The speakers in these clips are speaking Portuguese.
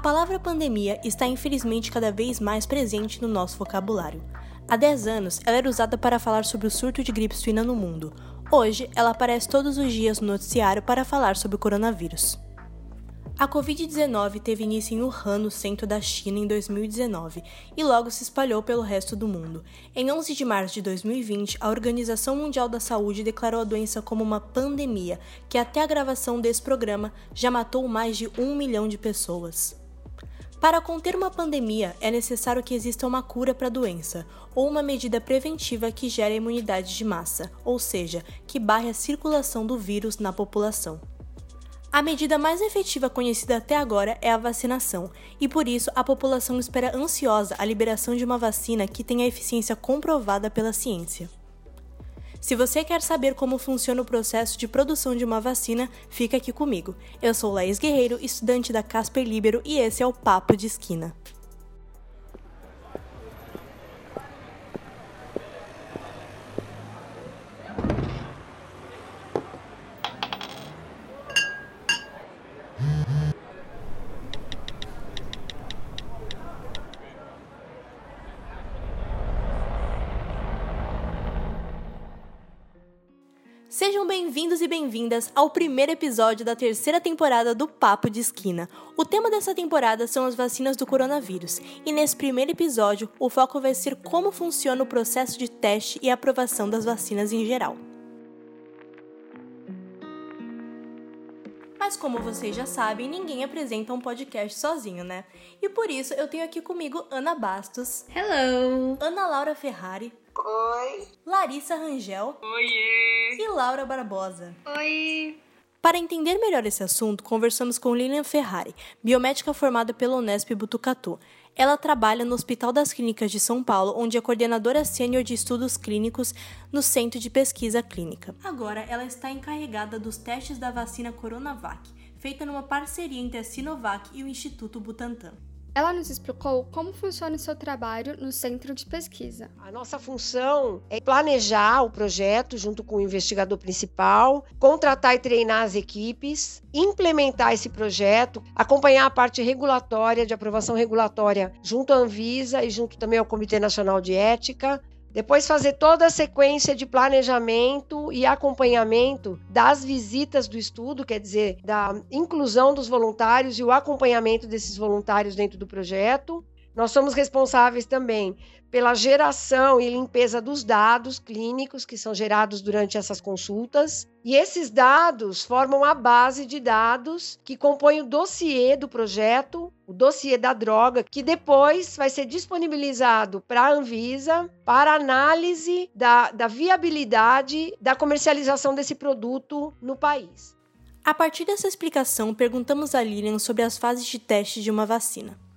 palavra pandemia está infelizmente cada vez mais presente no nosso vocabulário. Há 10 anos, ela era usada para falar sobre o surto de gripe suína no mundo. Hoje, ela aparece todos os dias no noticiário para falar sobre o coronavírus. A Covid-19 teve início em Wuhan, no centro da China, em 2019 e logo se espalhou pelo resto do mundo. Em 11 de março de 2020, a Organização Mundial da Saúde declarou a doença como uma pandemia, que até a gravação desse programa já matou mais de um milhão de pessoas. Para conter uma pandemia, é necessário que exista uma cura para a doença, ou uma medida preventiva que gere a imunidade de massa, ou seja, que barre a circulação do vírus na população. A medida mais efetiva conhecida até agora é a vacinação, e por isso a população espera ansiosa a liberação de uma vacina que tenha eficiência comprovada pela ciência. Se você quer saber como funciona o processo de produção de uma vacina, fica aqui comigo. Eu sou Laís Guerreiro, estudante da Casper Libero, e esse é o Papo de Esquina. Sejam bem-vindos e bem-vindas ao primeiro episódio da terceira temporada do Papo de Esquina. O tema dessa temporada são as vacinas do coronavírus, e nesse primeiro episódio o foco vai ser como funciona o processo de teste e aprovação das vacinas em geral. Mas como vocês já sabem, ninguém apresenta um podcast sozinho, né? E por isso eu tenho aqui comigo Ana Bastos. Hello! Ana Laura Ferrari. Oi. Larissa Rangel. Oiê. E Laura Barbosa. Oi! Para entender melhor esse assunto, conversamos com Lilian Ferrari, biomédica formada pela Unesp Butucatu. Ela trabalha no Hospital das Clínicas de São Paulo, onde é coordenadora sênior de estudos clínicos no Centro de Pesquisa Clínica. Agora, ela está encarregada dos testes da vacina Coronavac, feita numa parceria entre a Sinovac e o Instituto Butantan. Ela nos explicou como funciona o seu trabalho no centro de pesquisa. A nossa função é planejar o projeto junto com o investigador principal, contratar e treinar as equipes, implementar esse projeto, acompanhar a parte regulatória, de aprovação regulatória, junto à Anvisa e junto também ao Comitê Nacional de Ética, depois fazer toda a sequência de planejamento e acompanhamento das visitas do estudo, quer dizer, da inclusão dos voluntários e o acompanhamento desses voluntários dentro do projeto. Nós somos responsáveis também pela geração e limpeza dos dados clínicos que são gerados durante essas consultas. E esses dados formam a base de dados que compõe o dossiê do projeto, o dossiê da droga, que depois vai ser disponibilizado para a Anvisa para análise da, da viabilidade da comercialização desse produto no país. A partir dessa explicação, perguntamos a Lilian sobre as fases de teste de uma vacina.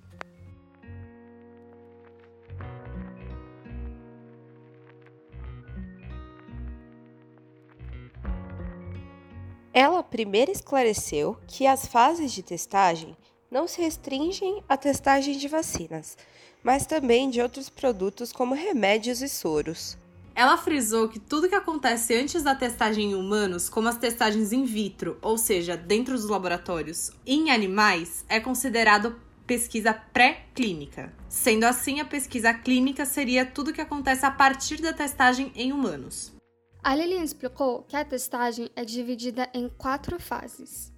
Ela primeiro esclareceu que as fases de testagem não se restringem à testagem de vacinas, mas também de outros produtos como remédios e soros. Ela frisou que tudo que acontece antes da testagem em humanos, como as testagens in vitro, ou seja, dentro dos laboratórios, em animais, é considerado pesquisa pré-clínica. Sendo assim, a pesquisa clínica seria tudo que acontece a partir da testagem em humanos. A Lilian explicou que a testagem é dividida em quatro fases.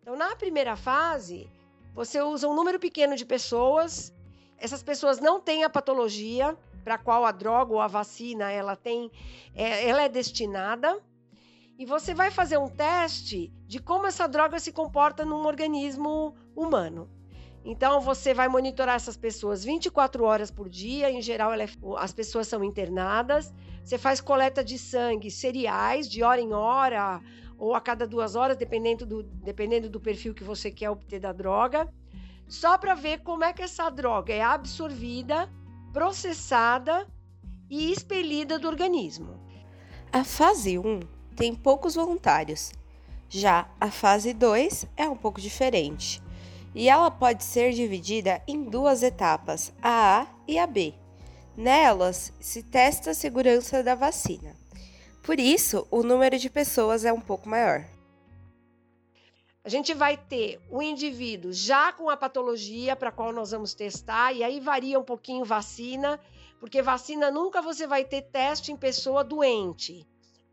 Então, na primeira fase, você usa um número pequeno de pessoas. Essas pessoas não têm a patologia para qual a droga ou a vacina ela tem, é, ela é destinada. E você vai fazer um teste de como essa droga se comporta num organismo humano. Então, você vai monitorar essas pessoas 24 horas por dia. Em geral, é, as pessoas são internadas. Você faz coleta de sangue cereais de hora em hora ou a cada duas horas, dependendo do, dependendo do perfil que você quer obter da droga, só para ver como é que essa droga é absorvida, processada e expelida do organismo. A fase 1 tem poucos voluntários. Já a fase 2 é um pouco diferente. E ela pode ser dividida em duas etapas, a A e a B. Nelas se testa a segurança da vacina. Por isso, o número de pessoas é um pouco maior. a gente vai ter o indivíduo já com a patologia para qual nós vamos testar, e aí varia um pouquinho vacina, porque vacina nunca você vai ter teste em pessoa doente,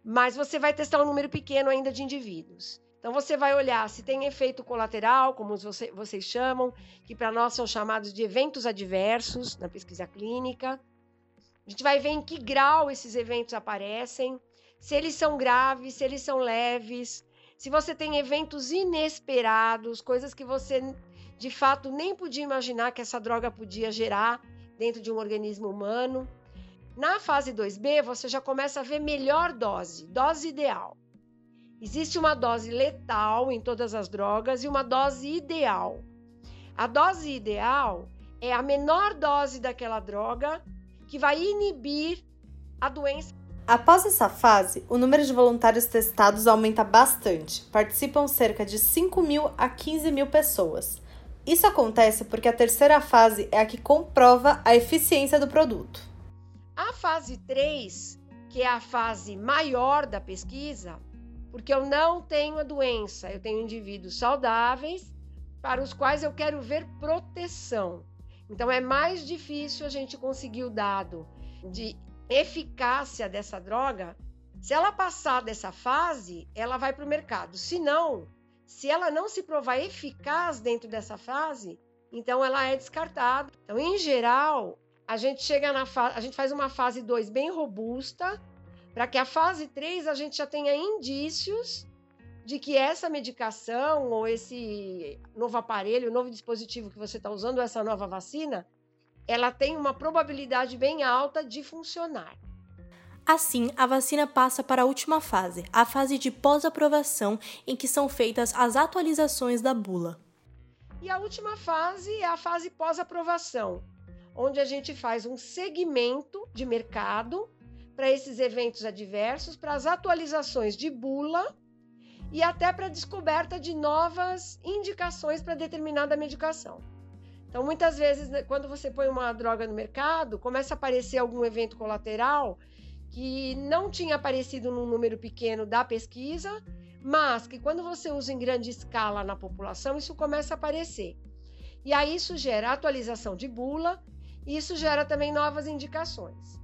mas você vai testar um número pequeno ainda de indivíduos. Então você vai olhar se tem efeito colateral, como você, vocês chamam, que para nós são chamados de eventos adversos na pesquisa clínica. A gente vai ver em que grau esses eventos aparecem, se eles são graves, se eles são leves, se você tem eventos inesperados, coisas que você de fato nem podia imaginar que essa droga podia gerar dentro de um organismo humano. Na fase 2B, você já começa a ver melhor dose, dose ideal. Existe uma dose letal em todas as drogas e uma dose ideal. A dose ideal é a menor dose daquela droga que vai inibir a doença Após essa fase, o número de voluntários testados aumenta bastante. Participam cerca de 5 mil a 15 mil pessoas. Isso acontece porque a terceira fase é a que comprova a eficiência do produto. A fase 3, que é a fase maior da pesquisa, porque eu não tenho a doença, eu tenho indivíduos saudáveis para os quais eu quero ver proteção. Então é mais difícil a gente conseguir o dado de eficácia dessa droga, se ela passar dessa fase, ela vai para o mercado. Se não, se ela não se provar eficaz dentro dessa fase, então ela é descartada. Então, em geral, a gente chega na a gente faz uma fase 2 bem robusta, para que a fase 3 a gente já tenha indícios de que essa medicação ou esse novo aparelho, novo dispositivo que você está usando, essa nova vacina, ela tem uma probabilidade bem alta de funcionar. Assim, a vacina passa para a última fase, a fase de pós-aprovação, em que são feitas as atualizações da bula. E a última fase é a fase pós-aprovação, onde a gente faz um segmento de mercado para esses eventos adversos, para as atualizações de bula e até para a descoberta de novas indicações para determinada medicação. Então, muitas vezes, né, quando você põe uma droga no mercado, começa a aparecer algum evento colateral que não tinha aparecido num número pequeno da pesquisa, mas que quando você usa em grande escala na população, isso começa a aparecer. E aí isso gera atualização de bula e isso gera também novas indicações.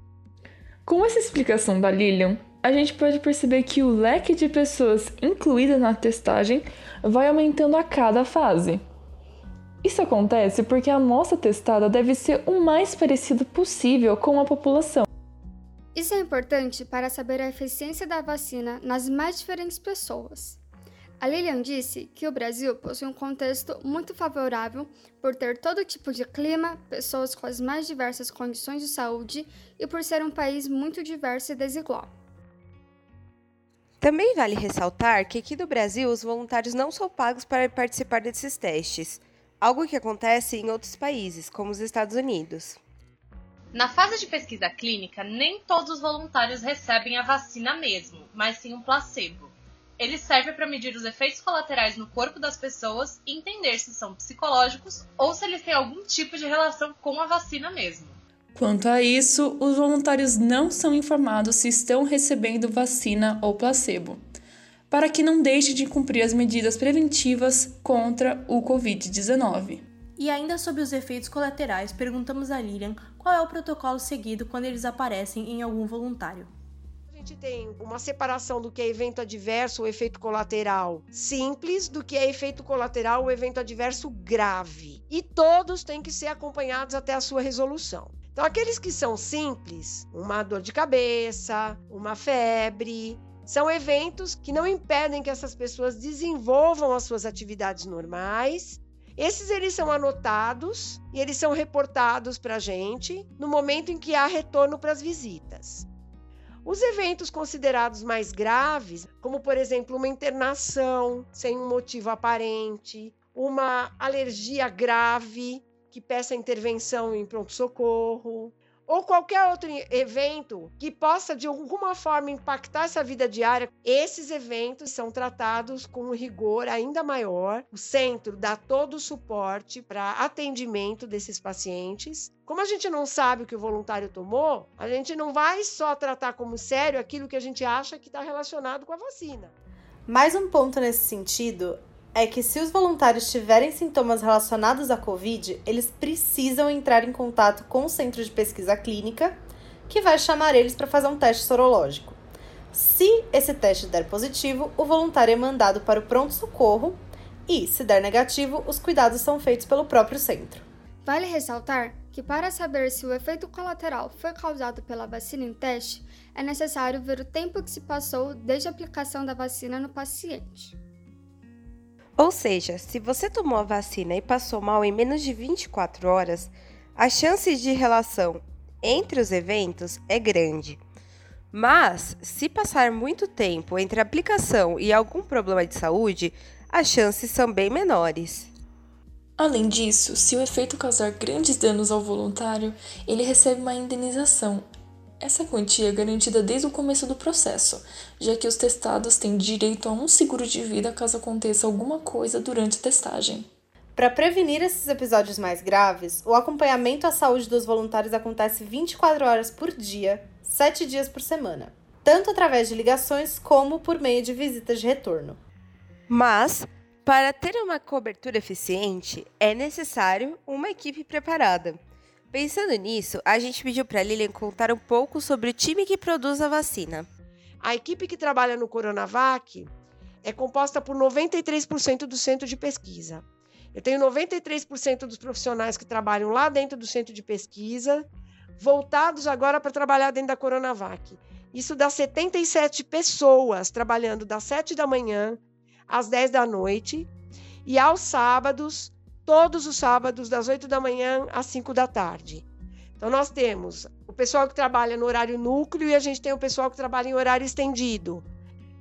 Com essa explicação da Lilian, a gente pode perceber que o leque de pessoas incluídas na testagem vai aumentando a cada fase. Isso acontece porque a amostra testada deve ser o mais parecido possível com a população. Isso é importante para saber a eficiência da vacina nas mais diferentes pessoas. A Lilian disse que o Brasil possui um contexto muito favorável por ter todo tipo de clima, pessoas com as mais diversas condições de saúde e por ser um país muito diverso e desigual. Também vale ressaltar que aqui no Brasil os voluntários não são pagos para participar desses testes algo que acontece em outros países, como os Estados Unidos. Na fase de pesquisa clínica, nem todos os voluntários recebem a vacina mesmo, mas sim um placebo. Ele serve para medir os efeitos colaterais no corpo das pessoas e entender se são psicológicos ou se eles têm algum tipo de relação com a vacina mesmo. Quanto a isso, os voluntários não são informados se estão recebendo vacina ou placebo para que não deixe de cumprir as medidas preventivas contra o Covid-19. E ainda sobre os efeitos colaterais, perguntamos a Lilian qual é o protocolo seguido quando eles aparecem em algum voluntário. Gente tem uma separação do que é evento adverso ou efeito colateral simples, do que é efeito colateral ou evento adverso grave. E todos têm que ser acompanhados até a sua resolução. Então, aqueles que são simples, uma dor de cabeça, uma febre, são eventos que não impedem que essas pessoas desenvolvam as suas atividades normais. Esses eles são anotados e eles são reportados para a gente no momento em que há retorno para as visitas. Os eventos considerados mais graves, como por exemplo uma internação sem um motivo aparente, uma alergia grave que peça intervenção em pronto-socorro, ou qualquer outro evento que possa de alguma forma impactar essa vida diária, esses eventos são tratados com um rigor ainda maior. O centro dá todo o suporte para atendimento desses pacientes. Como a gente não sabe o que o voluntário tomou, a gente não vai só tratar como sério aquilo que a gente acha que está relacionado com a vacina. Mais um ponto nesse sentido é que se os voluntários tiverem sintomas relacionados à Covid, eles precisam entrar em contato com o centro de pesquisa clínica, que vai chamar eles para fazer um teste sorológico. Se esse teste der positivo, o voluntário é mandado para o pronto-socorro e, se der negativo, os cuidados são feitos pelo próprio centro. Vale ressaltar que, para saber se o efeito colateral foi causado pela vacina em teste, é necessário ver o tempo que se passou desde a aplicação da vacina no paciente. Ou seja, se você tomou a vacina e passou mal em menos de 24 horas, a chance de relação entre os eventos é grande. Mas, se passar muito tempo entre a aplicação e algum problema de saúde, as chances são bem menores. Além disso, se o efeito causar grandes danos ao voluntário, ele recebe uma indenização. Essa quantia é garantida desde o começo do processo, já que os testados têm direito a um seguro de vida caso aconteça alguma coisa durante a testagem. Para prevenir esses episódios mais graves, o acompanhamento à saúde dos voluntários acontece 24 horas por dia, 7 dias por semana, tanto através de ligações como por meio de visitas de retorno. Mas, para ter uma cobertura eficiente, é necessário uma equipe preparada. Pensando nisso, a gente pediu para Lilian contar um pouco sobre o time que produz a vacina. A equipe que trabalha no Coronavac é composta por 93% do centro de pesquisa. Eu tenho 93% dos profissionais que trabalham lá dentro do centro de pesquisa, voltados agora para trabalhar dentro da Coronavac. Isso dá 77 pessoas trabalhando das 7 da manhã às 10 da noite e aos sábados, todos os sábados, das 8 da manhã às 5 da tarde. Então, nós temos o pessoal que trabalha no horário núcleo e a gente tem o pessoal que trabalha em horário estendido.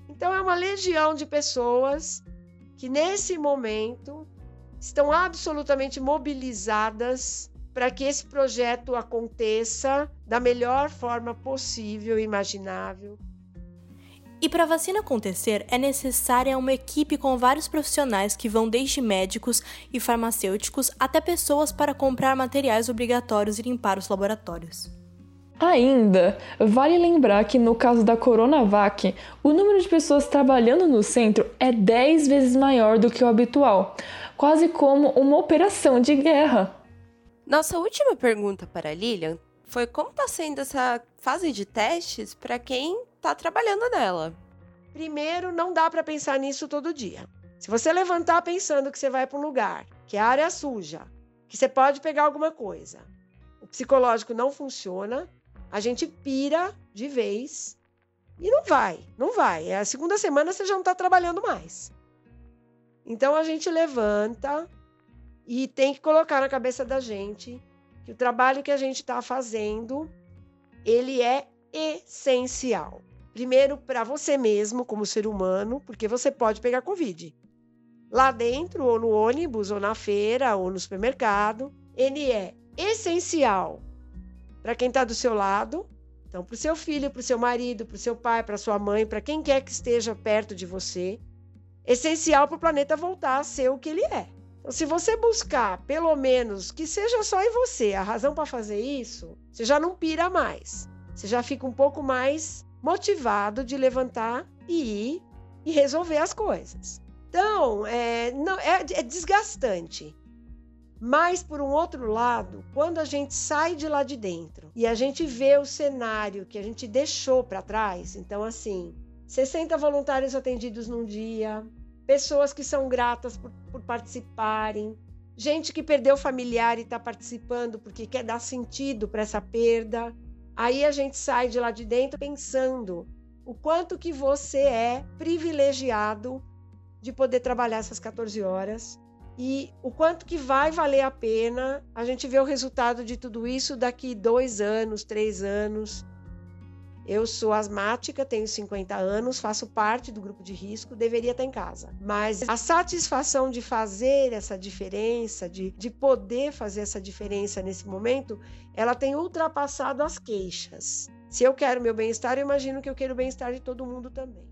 Então, é uma legião de pessoas que, nesse momento, estão absolutamente mobilizadas para que esse projeto aconteça da melhor forma possível e imaginável, e para a vacina acontecer, é necessária uma equipe com vários profissionais que vão desde médicos e farmacêuticos até pessoas para comprar materiais obrigatórios e limpar os laboratórios. Ainda, vale lembrar que no caso da Coronavac, o número de pessoas trabalhando no centro é 10 vezes maior do que o habitual, quase como uma operação de guerra. Nossa última pergunta para a Lilian foi como está sendo essa fase de testes para quem está trabalhando nela. Primeiro, não dá para pensar nisso todo dia. Se você levantar pensando que você vai para um lugar, que a área é suja, que você pode pegar alguma coisa, o psicológico não funciona, a gente pira de vez e não vai, não vai. É a segunda semana você já não está trabalhando mais. Então a gente levanta e tem que colocar na cabeça da gente que o trabalho que a gente está fazendo ele é essencial. Primeiro, para você mesmo, como ser humano, porque você pode pegar Covid. Lá dentro, ou no ônibus, ou na feira, ou no supermercado. Ele é essencial para quem está do seu lado. Então, para o seu filho, para o seu marido, para o seu pai, para sua mãe, para quem quer que esteja perto de você. Essencial para o planeta voltar a ser o que ele é. Então, se você buscar, pelo menos, que seja só em você a razão para fazer isso, você já não pira mais. Você já fica um pouco mais motivado de levantar e ir e resolver as coisas. Então, é, não, é, é desgastante. Mas, por um outro lado, quando a gente sai de lá de dentro e a gente vê o cenário que a gente deixou para trás, então, assim, 60 voluntários atendidos num dia, pessoas que são gratas por, por participarem, gente que perdeu familiar e está participando porque quer dar sentido para essa perda. Aí a gente sai de lá de dentro pensando o quanto que você é privilegiado de poder trabalhar essas 14 horas e o quanto que vai valer a pena a gente ver o resultado de tudo isso daqui dois anos, três anos, eu sou asmática, tenho 50 anos, faço parte do grupo de risco, deveria estar em casa. Mas a satisfação de fazer essa diferença, de, de poder fazer essa diferença nesse momento, ela tem ultrapassado as queixas. Se eu quero meu bem-estar, eu imagino que eu quero o bem-estar de todo mundo também.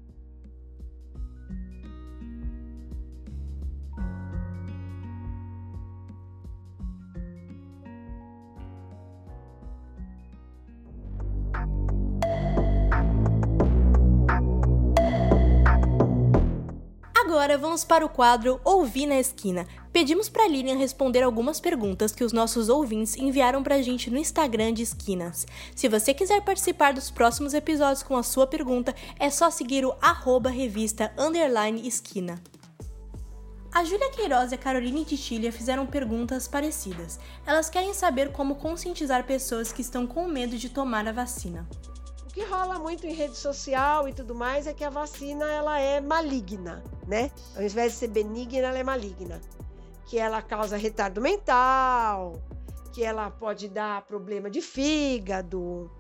Agora vamos para o quadro Ouvir na Esquina. Pedimos para Lilian responder algumas perguntas que os nossos ouvintes enviaram para a gente no Instagram de Esquinas. Se você quiser participar dos próximos episódios com a sua pergunta, é só seguir o arroba revista esquina. A Júlia Queiroz e a Caroline Titilha fizeram perguntas parecidas. Elas querem saber como conscientizar pessoas que estão com medo de tomar a vacina. O que rola muito em rede social e tudo mais é que a vacina ela é maligna, né? Ao invés de ser benigna, ela é maligna. Que ela causa retardo mental, que ela pode dar problema de fígado,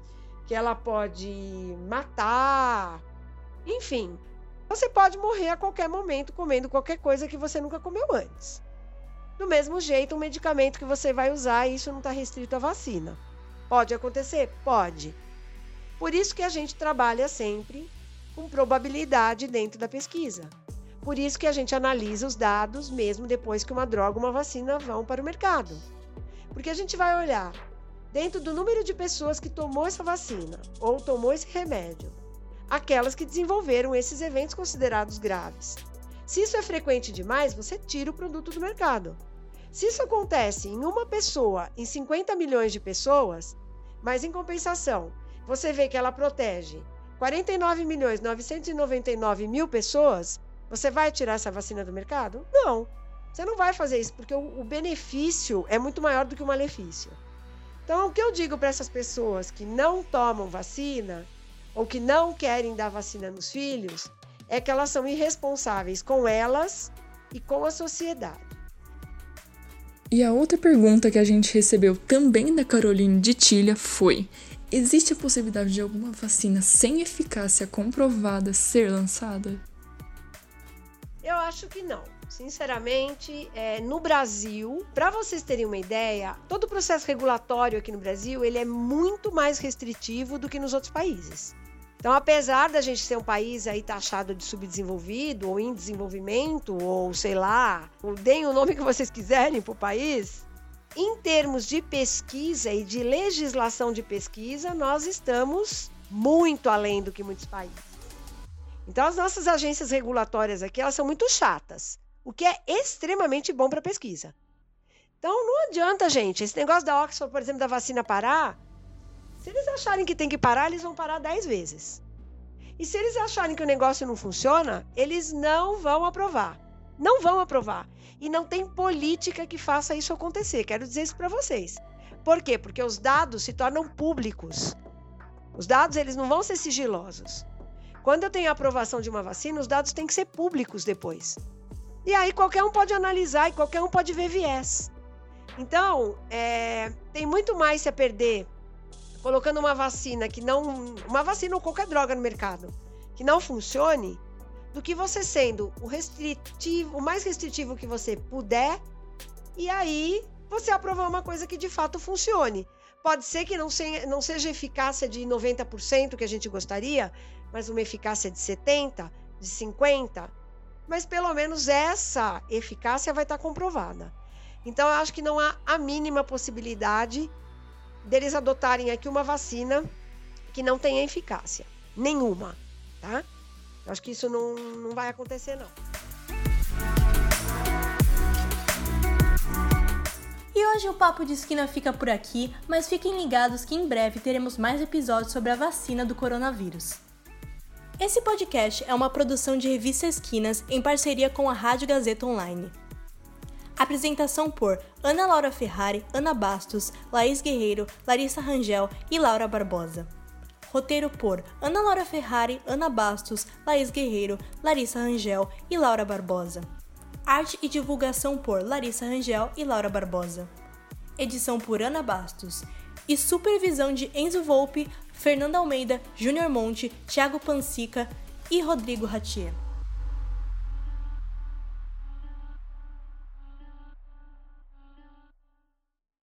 que ela pode matar, enfim. Você pode morrer a qualquer momento comendo qualquer coisa que você nunca comeu antes. Do mesmo jeito, um medicamento que você vai usar, isso não está restrito à vacina. Pode acontecer? Pode. Por isso que a gente trabalha sempre com probabilidade dentro da pesquisa. Por isso que a gente analisa os dados mesmo depois que uma droga, uma vacina vão para o mercado. Porque a gente vai olhar dentro do número de pessoas que tomou essa vacina ou tomou esse remédio, aquelas que desenvolveram esses eventos considerados graves. Se isso é frequente demais, você tira o produto do mercado. Se isso acontece em uma pessoa em 50 milhões de pessoas, mas em compensação você vê que ela protege 49 milhões 999 mil pessoas, você vai tirar essa vacina do mercado? Não. Você não vai fazer isso, porque o, o benefício é muito maior do que o malefício. Então, o que eu digo para essas pessoas que não tomam vacina ou que não querem dar vacina nos filhos é que elas são irresponsáveis com elas e com a sociedade. E a outra pergunta que a gente recebeu também da Caroline de Tilha foi: Existe a possibilidade de alguma vacina sem eficácia comprovada ser lançada? Eu acho que não. Sinceramente, é, no Brasil, para vocês terem uma ideia, todo o processo regulatório aqui no Brasil ele é muito mais restritivo do que nos outros países. Então, apesar da gente ser um país aí taxado de subdesenvolvido ou em desenvolvimento ou sei lá, deem o nome que vocês quiserem para o país, em termos de pesquisa e de legislação de pesquisa, nós estamos muito além do que muitos países. Então, as nossas agências regulatórias aqui, elas são muito chatas, o que é extremamente bom para pesquisa. Então, não adianta, gente, esse negócio da Oxford, por exemplo, da vacina parar, se eles acharem que tem que parar, eles vão parar 10 vezes. E se eles acharem que o negócio não funciona, eles não vão aprovar. Não vão aprovar. E não tem política que faça isso acontecer. Quero dizer isso para vocês. Por quê? Porque os dados se tornam públicos. Os dados eles não vão ser sigilosos. Quando eu tenho a aprovação de uma vacina, os dados têm que ser públicos depois. E aí qualquer um pode analisar e qualquer um pode ver viés. Então, é, tem muito mais se a perder colocando uma vacina que não. Uma vacina ou qualquer droga no mercado que não funcione do que você sendo o restritivo, o mais restritivo que você puder, e aí você aprovar uma coisa que de fato funcione. Pode ser que não, seja, não seja eficácia de 90% que a gente gostaria, mas uma eficácia de 70%, de 50%, mas pelo menos essa eficácia vai estar comprovada. Então, eu acho que não há a mínima possibilidade deles adotarem aqui uma vacina que não tenha eficácia nenhuma, tá? Acho que isso não, não vai acontecer, não. E hoje o Papo de Esquina fica por aqui, mas fiquem ligados que em breve teremos mais episódios sobre a vacina do coronavírus. Esse podcast é uma produção de Revista Esquinas em parceria com a Rádio Gazeta Online. Apresentação por Ana Laura Ferrari, Ana Bastos, Laís Guerreiro, Larissa Rangel e Laura Barbosa. Roteiro por Ana Laura Ferrari, Ana Bastos, Laís Guerreiro, Larissa Rangel e Laura Barbosa. Arte e divulgação por Larissa Rangel e Laura Barbosa. Edição por Ana Bastos. E supervisão de Enzo Volpe, Fernanda Almeida, Júnior Monte, Thiago Pansica e Rodrigo Ratier.